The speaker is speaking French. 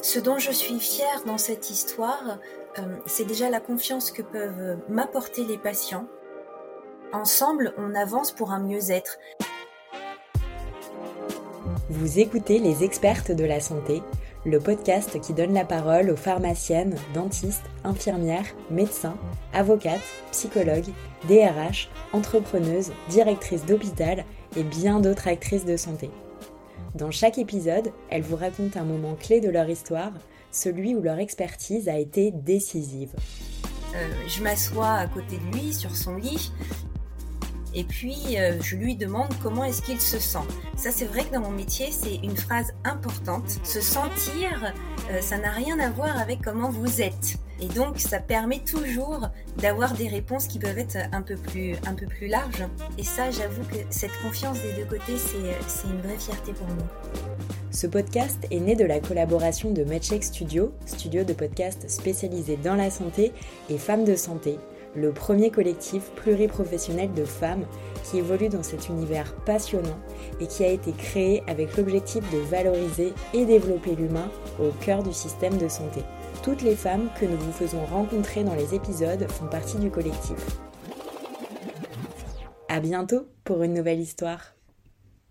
Ce dont je suis fière dans cette histoire, euh, c'est déjà la confiance que peuvent m'apporter les patients. Ensemble, on avance pour un mieux-être. Vous écoutez Les Expertes de la Santé, le podcast qui donne la parole aux pharmaciennes, dentistes, infirmières, médecins, avocates, psychologues, DRH, entrepreneuses, directrices d'hôpital et bien d'autres actrices de santé. Dans chaque épisode, elles vous racontent un moment clé de leur histoire, celui où leur expertise a été décisive. Euh, je m'assois à côté de lui sur son lit et puis euh, je lui demande comment est-ce qu'il se sent. Ça c'est vrai que dans mon métier c'est une phrase importante. Se sentir, euh, ça n'a rien à voir avec comment vous êtes. Et donc ça permet toujours d'avoir des réponses qui peuvent être un peu plus, larges. Et ça j'avoue que cette confiance des deux côtés c'est une vraie fierté pour nous. Ce podcast est né de la collaboration de MedCheck Studio, studio de podcast spécialisé dans la santé et femmes de santé, le premier collectif pluriprofessionnel de femmes qui évolue dans cet univers passionnant et qui a été créé avec l'objectif de valoriser et développer l'humain au cœur du système de santé. Toutes les femmes que nous vous faisons rencontrer dans les épisodes font partie du collectif. À bientôt pour une nouvelle histoire.